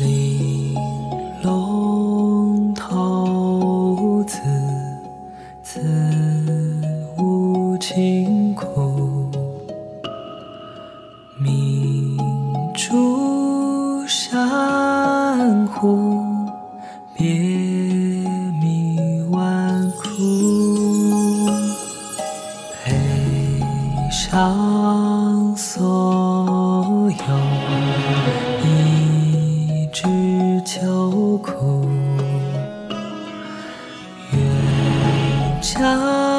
玲珑骰子，子清苦。明珠珊瑚，别名万苦。悲伤所有。一枝秋苦，愿将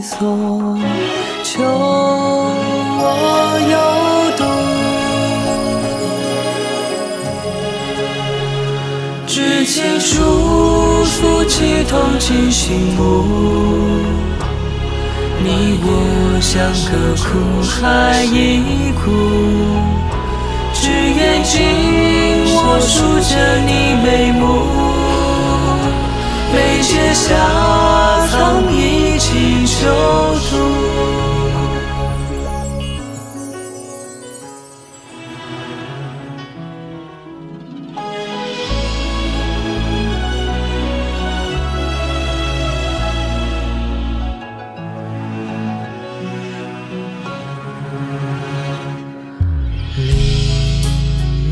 所求我有独。知情书夫妻同进行目。你我相隔苦海一苦。只愿紧握住着你眉目，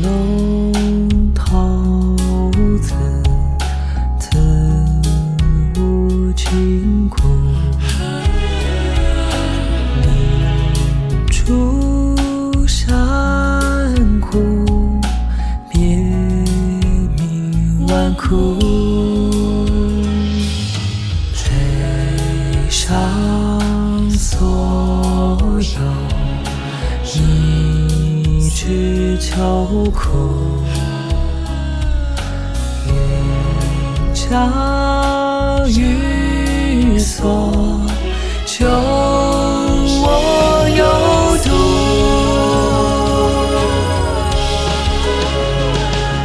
玲珑骰子，无亲苦。明珠珊瑚，别名万苦。悲伤所有。一句秋苦，愿将雨所求我有独。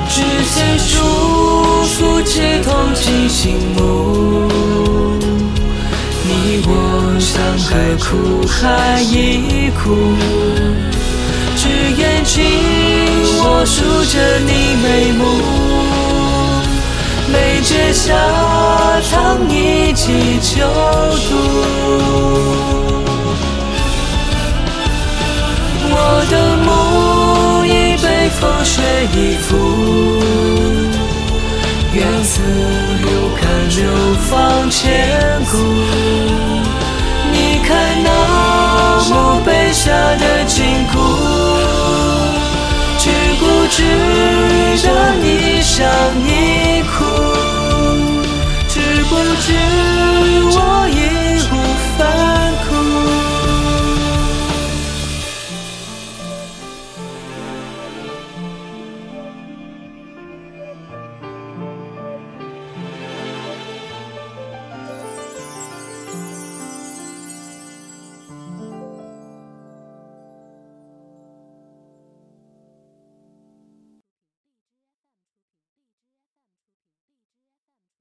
知情书夫妻同进行目，你我相隔苦海一苦。着你眉目，眉睫下藏一襟秋毒。我的梦已被风雪依附，愿似流干流芳千古。你看那墓碑下的金。值得你想一哭，值不值？